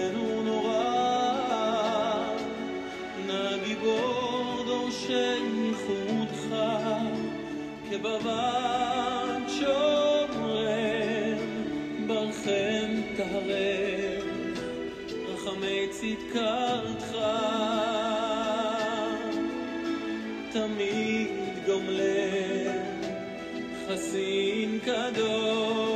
טהרנו נורא. תמיד גומלם, חסין קדוש.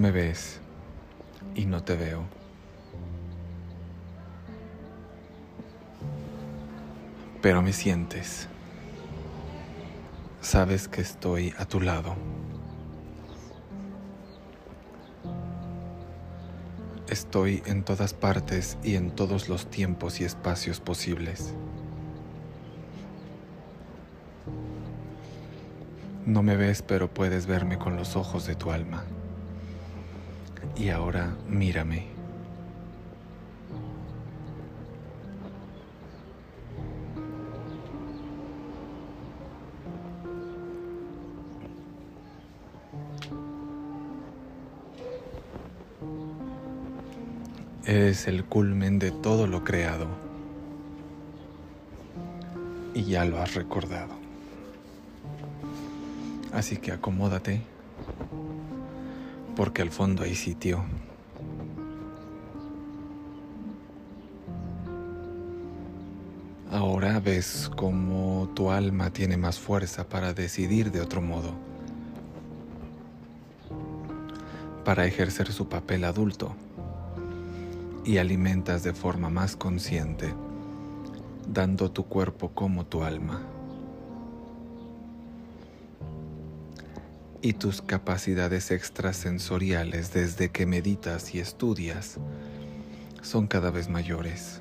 Me ves y no te veo. Pero me sientes. Sabes que estoy a tu lado. Estoy en todas partes y en todos los tiempos y espacios posibles. No me ves, pero puedes verme con los ojos de tu alma. Y ahora mírame. Eres el culmen de todo lo creado. Y ya lo has recordado. Así que acomódate, porque al fondo hay sitio. Ahora ves cómo tu alma tiene más fuerza para decidir de otro modo, para ejercer su papel adulto y alimentas de forma más consciente, dando tu cuerpo como tu alma. Y tus capacidades extrasensoriales desde que meditas y estudias son cada vez mayores.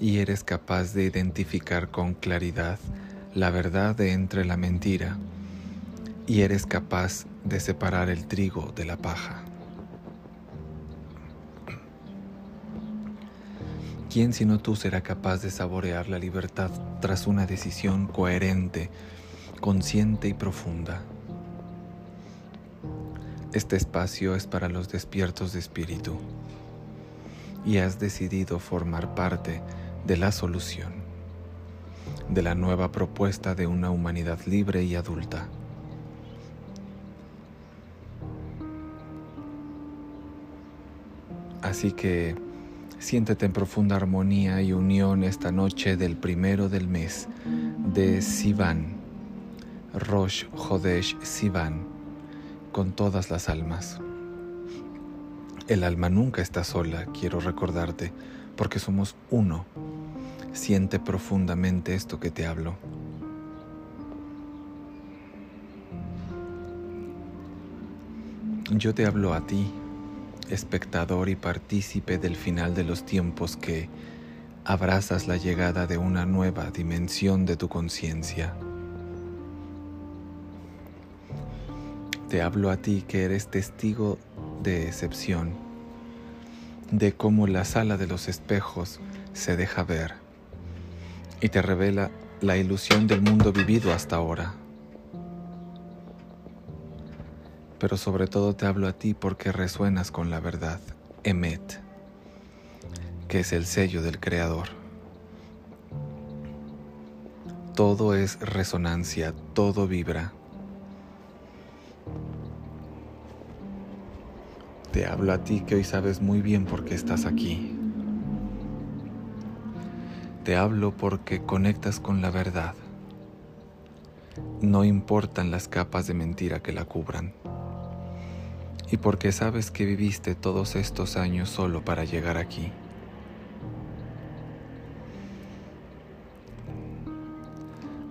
Y eres capaz de identificar con claridad la verdad de entre la mentira y eres capaz de separar el trigo de la paja. ¿Quién sino tú será capaz de saborear la libertad tras una decisión coherente, consciente y profunda? Este espacio es para los despiertos de espíritu y has decidido formar parte de la solución, de la nueva propuesta de una humanidad libre y adulta. Así que siéntete en profunda armonía y unión esta noche del primero del mes de Sivan, Rosh Hodesh Sivan, con todas las almas. El alma nunca está sola, quiero recordarte, porque somos uno. Siente profundamente esto que te hablo. Yo te hablo a ti, espectador y partícipe del final de los tiempos que abrazas la llegada de una nueva dimensión de tu conciencia. Te hablo a ti que eres testigo de excepción, de cómo la sala de los espejos se deja ver y te revela la ilusión del mundo vivido hasta ahora. Pero sobre todo te hablo a ti porque resuenas con la verdad, Emet, que es el sello del Creador. Todo es resonancia, todo vibra. Te hablo a ti que hoy sabes muy bien por qué estás aquí. Te hablo porque conectas con la verdad. No importan las capas de mentira que la cubran. Y porque sabes que viviste todos estos años solo para llegar aquí.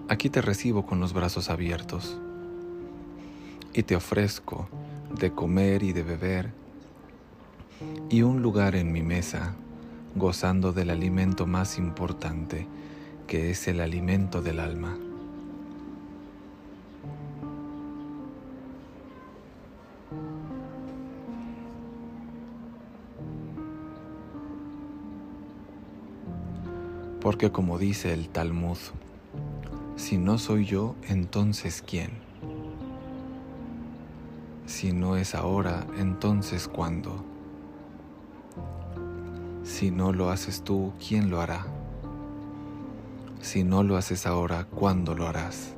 Aquí te recibo con los brazos abiertos y te ofrezco de comer y de beber y un lugar en mi mesa gozando del alimento más importante, que es el alimento del alma. Porque como dice el Talmud, si no soy yo, entonces ¿quién? Si no es ahora, entonces ¿cuándo? Si no lo haces tú, ¿quién lo hará? Si no lo haces ahora, ¿cuándo lo harás?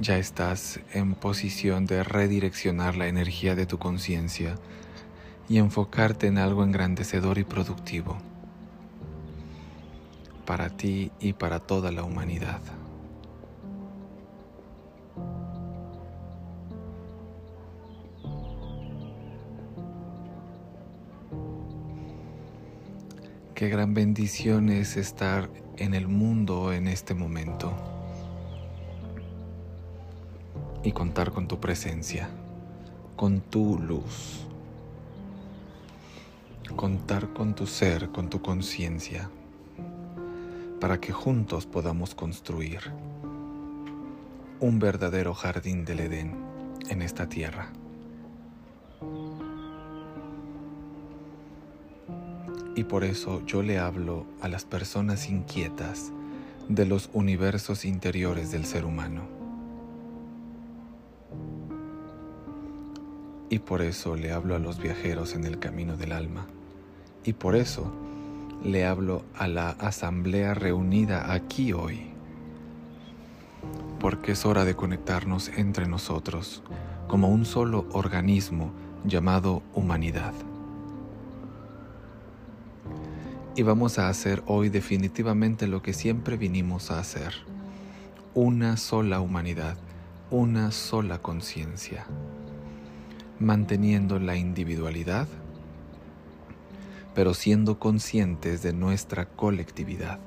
Ya estás en posición de redireccionar la energía de tu conciencia y enfocarte en algo engrandecedor y productivo para ti y para toda la humanidad. Qué gran bendición es estar en el mundo en este momento y contar con tu presencia, con tu luz, contar con tu ser, con tu conciencia para que juntos podamos construir un verdadero jardín del Edén en esta tierra. Y por eso yo le hablo a las personas inquietas de los universos interiores del ser humano. Y por eso le hablo a los viajeros en el camino del alma. Y por eso le hablo a la asamblea reunida aquí hoy, porque es hora de conectarnos entre nosotros como un solo organismo llamado humanidad. Y vamos a hacer hoy definitivamente lo que siempre vinimos a hacer, una sola humanidad, una sola conciencia, manteniendo la individualidad, pero siendo conscientes de nuestra colectividad.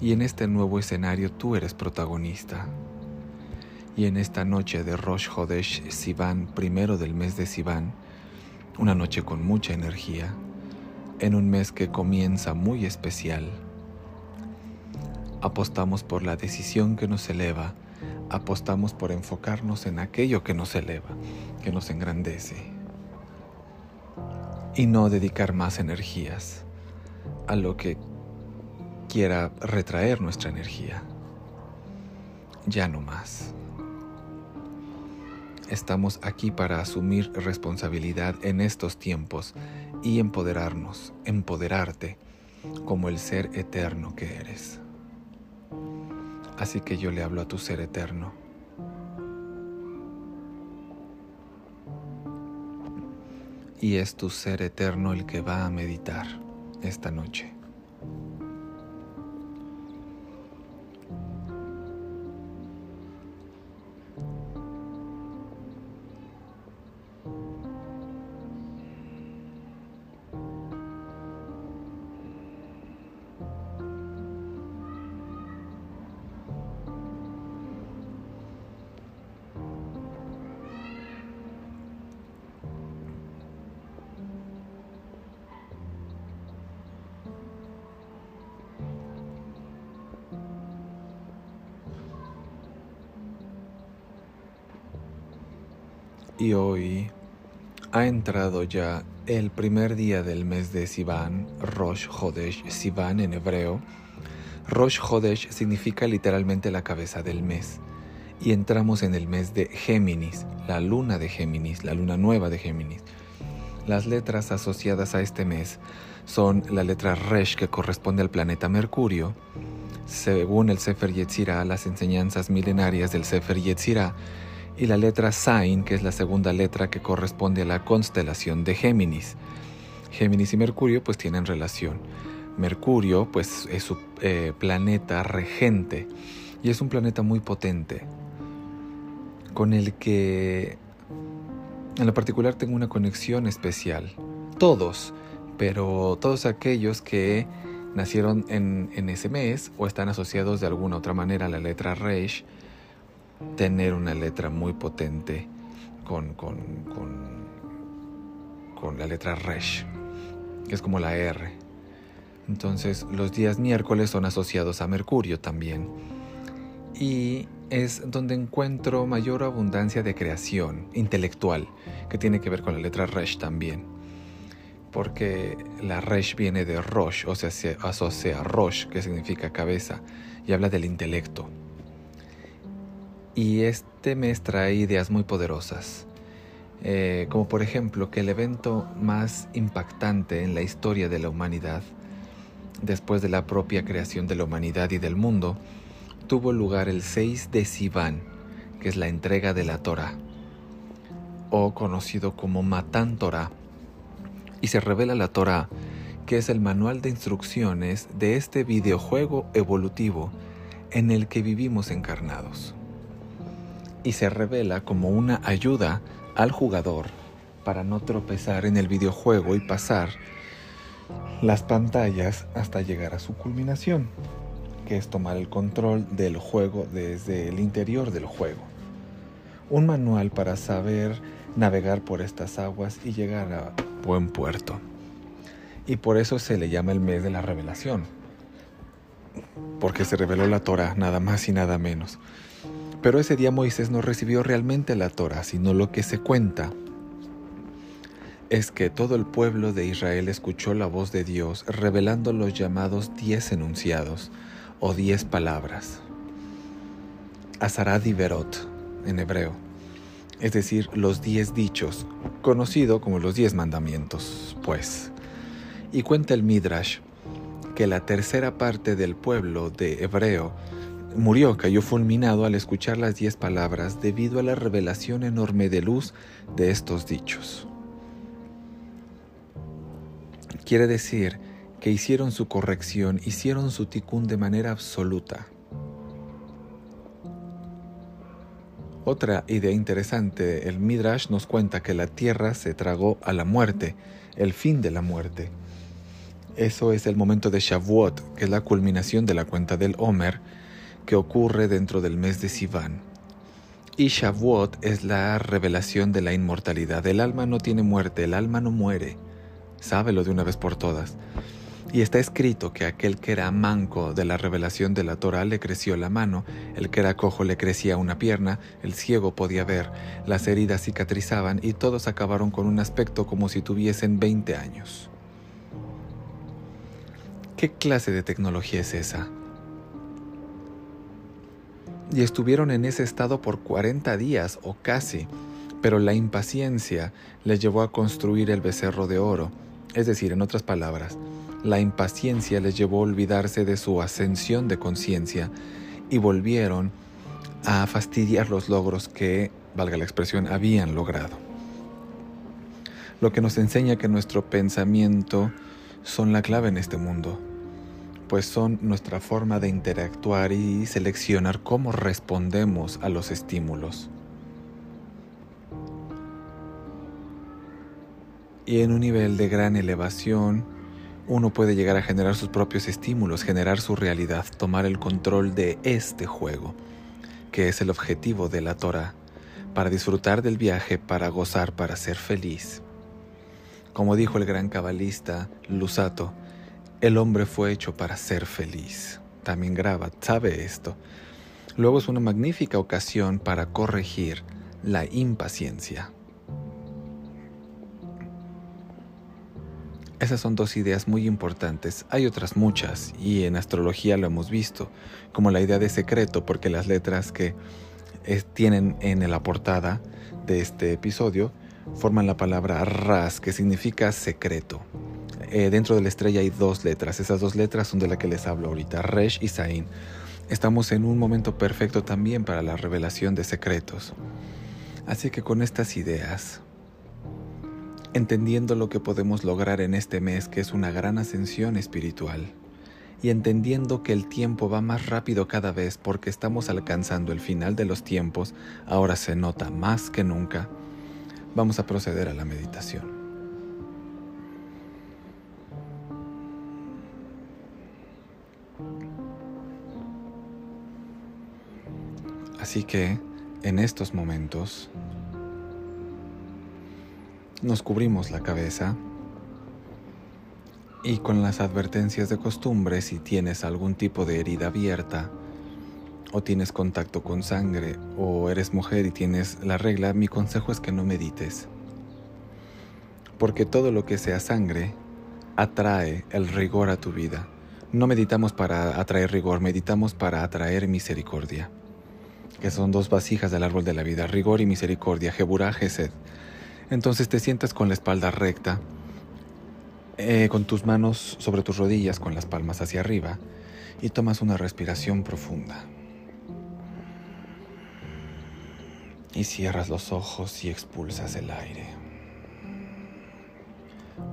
Y en este nuevo escenario tú eres protagonista. Y en esta noche de Rosh Hodesh Sivan, primero del mes de Sivan, una noche con mucha energía, en un mes que comienza muy especial, apostamos por la decisión que nos eleva, apostamos por enfocarnos en aquello que nos eleva, que nos engrandece, y no dedicar más energías a lo que quiera retraer nuestra energía. Ya no más. Estamos aquí para asumir responsabilidad en estos tiempos y empoderarnos, empoderarte como el ser eterno que eres. Así que yo le hablo a tu ser eterno. Y es tu ser eterno el que va a meditar esta noche. Y hoy ha entrado ya el primer día del mes de Sivan, Rosh Hodesh Sivan en hebreo. Rosh Hodesh significa literalmente la cabeza del mes. Y entramos en el mes de Géminis, la luna de Géminis, la luna nueva de Géminis. Las letras asociadas a este mes son la letra Resh que corresponde al planeta Mercurio. Según el Sefer Yetzirah, las enseñanzas milenarias del Sefer Yetzirah, y la letra Sain, que es la segunda letra que corresponde a la constelación de Géminis. Géminis y Mercurio pues tienen relación. Mercurio pues es su eh, planeta regente y es un planeta muy potente con el que en lo particular tengo una conexión especial. Todos, pero todos aquellos que nacieron en, en ese mes o están asociados de alguna otra manera a la letra Reish, tener una letra muy potente con, con, con, la letra Resh, que es como la R. Entonces los días miércoles son asociados a Mercurio también. Y es donde encuentro mayor abundancia de creación intelectual, que tiene que ver con la letra Resh también. Porque la Resh viene de Rosh, o sea, se asocia a Rosh, que significa cabeza, y habla del intelecto. Y este mes trae ideas muy poderosas, eh, como por ejemplo que el evento más impactante en la historia de la humanidad, después de la propia creación de la humanidad y del mundo, tuvo lugar el 6 de Sivan, que es la entrega de la Torah, o conocido como Matan Torah, y se revela la Torah, que es el manual de instrucciones de este videojuego evolutivo en el que vivimos encarnados y se revela como una ayuda al jugador para no tropezar en el videojuego y pasar las pantallas hasta llegar a su culminación, que es tomar el control del juego desde el interior del juego. Un manual para saber navegar por estas aguas y llegar a buen puerto. Y por eso se le llama el mes de la revelación, porque se reveló la Torah, nada más y nada menos. Pero ese día Moisés no recibió realmente la Torah, sino lo que se cuenta es que todo el pueblo de Israel escuchó la voz de Dios revelando los llamados diez enunciados o diez palabras. Azarad y Berot en hebreo, es decir, los diez dichos, conocido como los diez mandamientos, pues. Y cuenta el Midrash que la tercera parte del pueblo de hebreo murió, cayó fulminado al escuchar las diez palabras debido a la revelación enorme de luz de estos dichos. Quiere decir que hicieron su corrección, hicieron su tikkun de manera absoluta. Otra idea interesante, el Midrash nos cuenta que la tierra se tragó a la muerte, el fin de la muerte. Eso es el momento de Shavuot, que es la culminación de la cuenta del Homer, que ocurre dentro del mes de Sivan. Y Shavuot es la revelación de la inmortalidad. El alma no tiene muerte, el alma no muere. Sábelo de una vez por todas. Y está escrito que aquel que era manco de la revelación de la Torah le creció la mano, el que era cojo le crecía una pierna, el ciego podía ver, las heridas cicatrizaban y todos acabaron con un aspecto como si tuviesen 20 años. ¿Qué clase de tecnología es esa? Y estuvieron en ese estado por 40 días o casi, pero la impaciencia les llevó a construir el becerro de oro, es decir, en otras palabras, la impaciencia les llevó a olvidarse de su ascensión de conciencia y volvieron a fastidiar los logros que, valga la expresión, habían logrado. Lo que nos enseña que nuestro pensamiento son la clave en este mundo, pues son nuestra forma de interactuar y seleccionar cómo respondemos a los estímulos. Y en un nivel de gran elevación, uno puede llegar a generar sus propios estímulos, generar su realidad, tomar el control de este juego, que es el objetivo de la Torah, para disfrutar del viaje, para gozar, para ser feliz. Como dijo el gran cabalista Lusato, el hombre fue hecho para ser feliz. También Graba sabe esto. Luego es una magnífica ocasión para corregir la impaciencia. Esas son dos ideas muy importantes. Hay otras muchas y en astrología lo hemos visto, como la idea de secreto, porque las letras que tienen en la portada de este episodio forman la palabra Ras, que significa secreto. Eh, dentro de la estrella hay dos letras, esas dos letras son de las que les hablo ahorita, Resh y Sain. Estamos en un momento perfecto también para la revelación de secretos. Así que con estas ideas entendiendo lo que podemos lograr en este mes, que es una gran ascensión espiritual, y entendiendo que el tiempo va más rápido cada vez porque estamos alcanzando el final de los tiempos, ahora se nota más que nunca, vamos a proceder a la meditación. Así que, en estos momentos, nos cubrimos la cabeza y con las advertencias de costumbre si tienes algún tipo de herida abierta o tienes contacto con sangre o eres mujer y tienes la regla, mi consejo es que no medites. Porque todo lo que sea sangre atrae el rigor a tu vida. No meditamos para atraer rigor, meditamos para atraer misericordia. Que son dos vasijas del árbol de la vida, rigor y misericordia, Jeburá, Gesed. Entonces te sientas con la espalda recta, eh, con tus manos sobre tus rodillas, con las palmas hacia arriba, y tomas una respiración profunda. Y cierras los ojos y expulsas el aire.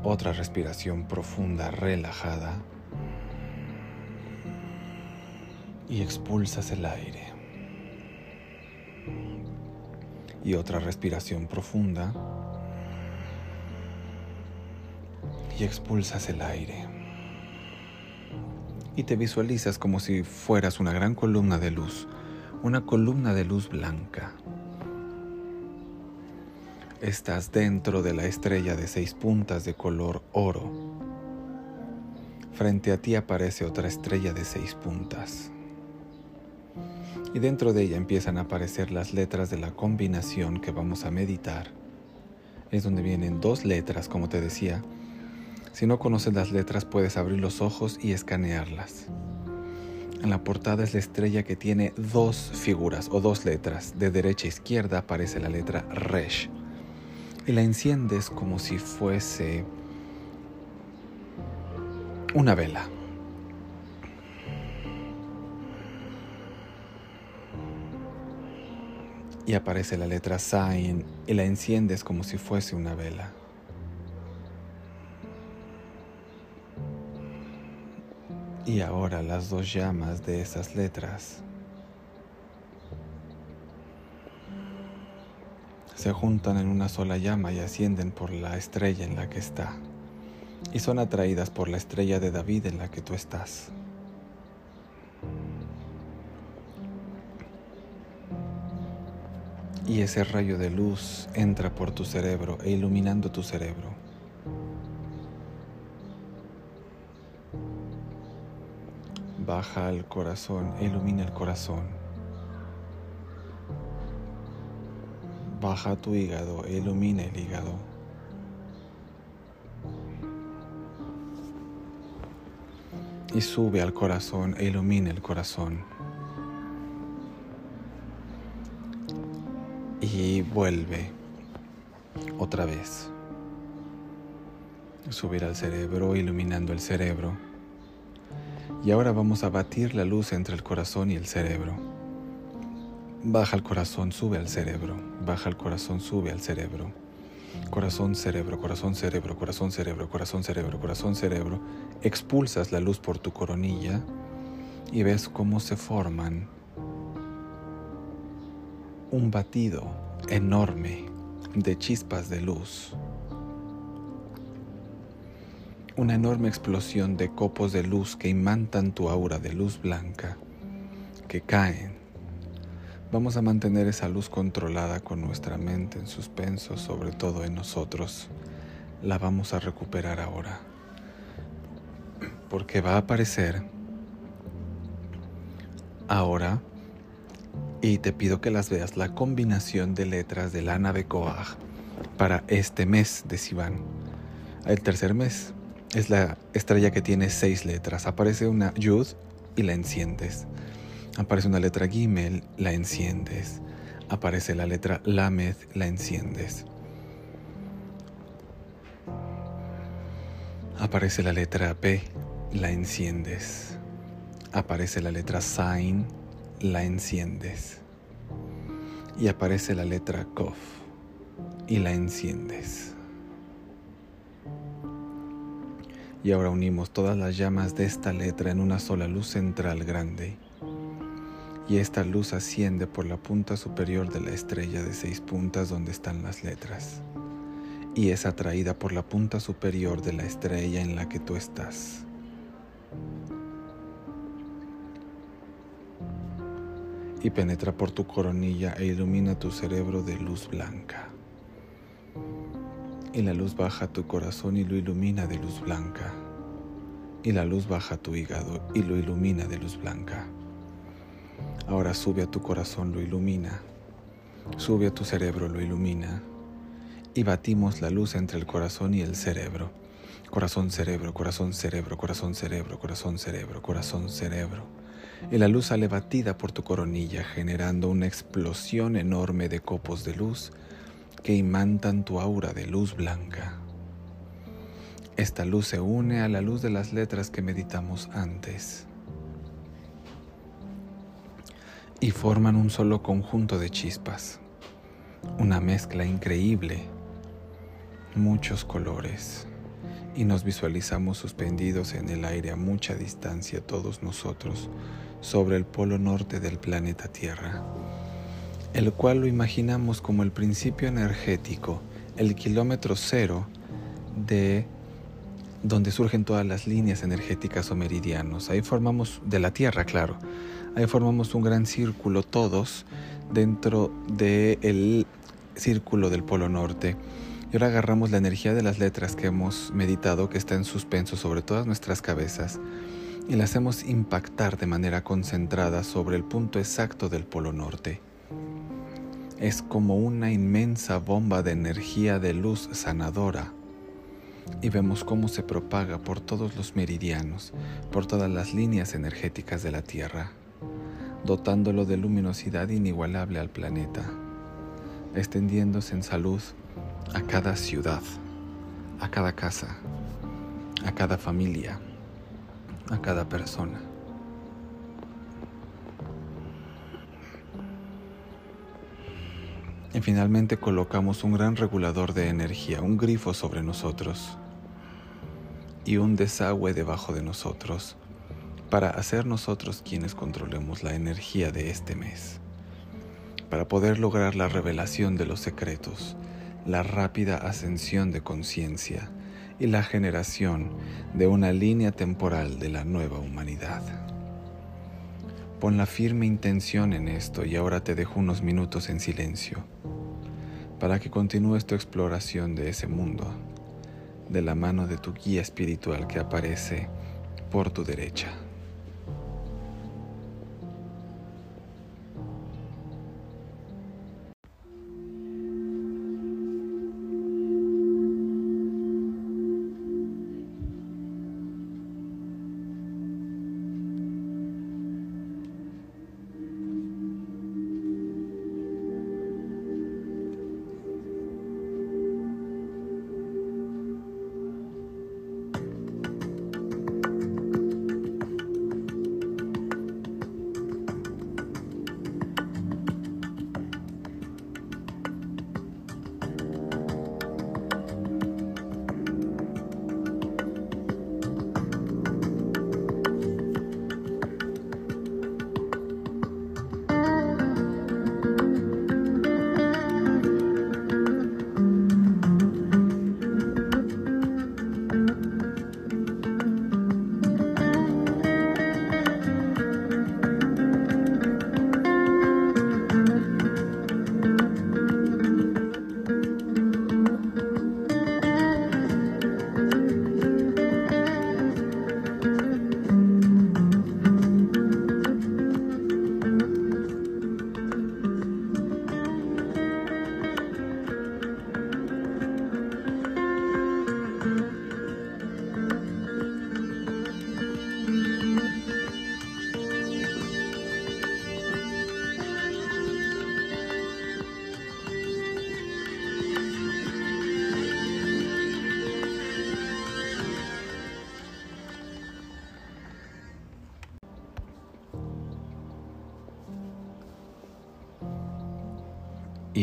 Otra respiración profunda, relajada. Y expulsas el aire. Y otra respiración profunda. y expulsas el aire. Y te visualizas como si fueras una gran columna de luz, una columna de luz blanca. Estás dentro de la estrella de seis puntas de color oro. Frente a ti aparece otra estrella de seis puntas. Y dentro de ella empiezan a aparecer las letras de la combinación que vamos a meditar. Es donde vienen dos letras, como te decía, si no conoces las letras puedes abrir los ojos y escanearlas. En la portada es la estrella que tiene dos figuras o dos letras. De derecha a izquierda aparece la letra Resh. Y la enciendes como si fuese una vela. Y aparece la letra Sain y la enciendes como si fuese una vela. Y ahora las dos llamas de esas letras se juntan en una sola llama y ascienden por la estrella en la que está. Y son atraídas por la estrella de David en la que tú estás. Y ese rayo de luz entra por tu cerebro e iluminando tu cerebro baja al corazón, ilumina el corazón. Baja tu hígado, ilumina el hígado. Y sube al corazón e ilumina el corazón. Vuelve otra vez. Subir al cerebro, iluminando el cerebro. Y ahora vamos a batir la luz entre el corazón y el cerebro. Baja el corazón, sube al cerebro. Baja el corazón, sube al cerebro. Corazón, cerebro, corazón, cerebro, corazón, cerebro, corazón, cerebro, corazón, cerebro. Expulsas la luz por tu coronilla y ves cómo se forman un batido enorme de chispas de luz una enorme explosión de copos de luz que imantan tu aura de luz blanca, que caen. Vamos a mantener esa luz controlada con nuestra mente en suspenso, sobre todo en nosotros. La vamos a recuperar ahora, porque va a aparecer ahora y te pido que las veas la combinación de letras de la nave Koach para este mes de Sivan, el tercer mes es la estrella que tiene seis letras. Aparece una Yud y la enciendes. Aparece una letra Gimel, la enciendes. Aparece la letra Lamed, la enciendes. Aparece la letra P, la enciendes. Aparece la letra Sain, la enciendes. Y aparece la letra Kof y la enciendes. Y ahora unimos todas las llamas de esta letra en una sola luz central grande. Y esta luz asciende por la punta superior de la estrella de seis puntas donde están las letras. Y es atraída por la punta superior de la estrella en la que tú estás. Y penetra por tu coronilla e ilumina tu cerebro de luz blanca y la luz baja tu corazón y lo ilumina de luz blanca. Y la luz baja tu hígado y lo ilumina de luz blanca. Ahora sube a tu corazón, lo ilumina. Sube a tu cerebro, lo ilumina. Y batimos la luz entre el corazón y el cerebro. Corazón, cerebro, corazón, cerebro, corazón, cerebro, corazón, cerebro, corazón, cerebro. Y la luz sale batida por tu coronilla, generando una explosión enorme de copos de luz que imantan tu aura de luz blanca. Esta luz se une a la luz de las letras que meditamos antes y forman un solo conjunto de chispas, una mezcla increíble, muchos colores, y nos visualizamos suspendidos en el aire a mucha distancia todos nosotros sobre el polo norte del planeta Tierra el cual lo imaginamos como el principio energético, el kilómetro cero de donde surgen todas las líneas energéticas o meridianos. Ahí formamos, de la Tierra, claro, ahí formamos un gran círculo todos dentro del círculo del Polo Norte. Y ahora agarramos la energía de las letras que hemos meditado, que está en suspenso sobre todas nuestras cabezas, y la hacemos impactar de manera concentrada sobre el punto exacto del Polo Norte es como una inmensa bomba de energía de luz sanadora. Y vemos cómo se propaga por todos los meridianos, por todas las líneas energéticas de la Tierra, dotándolo de luminosidad inigualable al planeta, extendiéndose en salud a cada ciudad, a cada casa, a cada familia, a cada persona. Y finalmente colocamos un gran regulador de energía, un grifo sobre nosotros y un desagüe debajo de nosotros para hacer nosotros quienes controlemos la energía de este mes, para poder lograr la revelación de los secretos, la rápida ascensión de conciencia y la generación de una línea temporal de la nueva humanidad. Pon la firme intención en esto y ahora te dejo unos minutos en silencio para que continúes tu exploración de ese mundo de la mano de tu guía espiritual que aparece por tu derecha.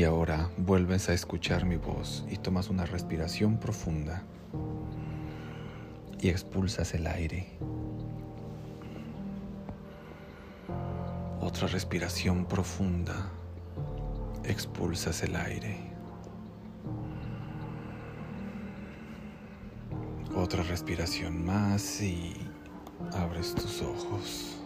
Y ahora vuelves a escuchar mi voz y tomas una respiración profunda y expulsas el aire. Otra respiración profunda. Expulsas el aire. Otra respiración más y abres tus ojos.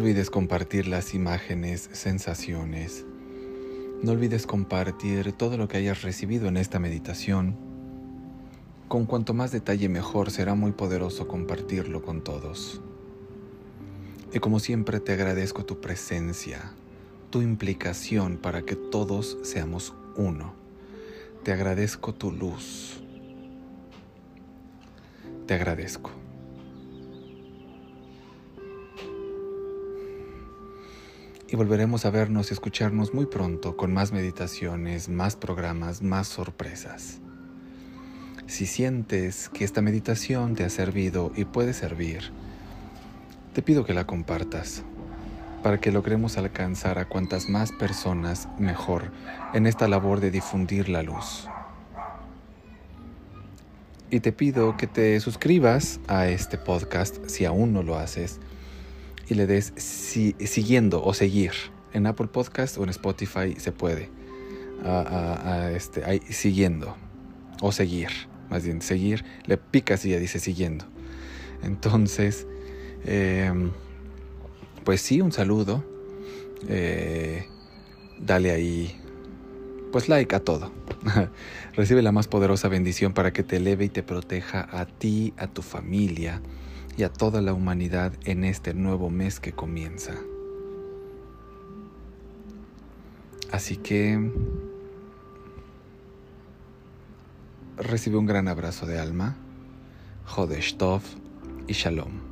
Olvides compartir las imágenes, sensaciones. No olvides compartir todo lo que hayas recibido en esta meditación. Con cuanto más detalle mejor será muy poderoso compartirlo con todos. Y como siempre te agradezco tu presencia, tu implicación para que todos seamos uno. Te agradezco tu luz. Te agradezco. Y volveremos a vernos y escucharnos muy pronto con más meditaciones, más programas, más sorpresas. Si sientes que esta meditación te ha servido y puede servir, te pido que la compartas para que logremos alcanzar a cuantas más personas mejor en esta labor de difundir la luz. Y te pido que te suscribas a este podcast si aún no lo haces y le des siguiendo o seguir. En Apple Podcast o en Spotify se puede. A, este, siguiendo o seguir. Más bien, seguir, le picas y ya dice siguiendo. Entonces, em, pues sí, un saludo. Eh, dale ahí, pues like a todo. Recibe la más poderosa bendición para que te eleve y te proteja a ti, a tu familia, y a toda la humanidad en este nuevo mes que comienza. Así que recibe un gran abrazo de alma, Jodesh Tov y Shalom.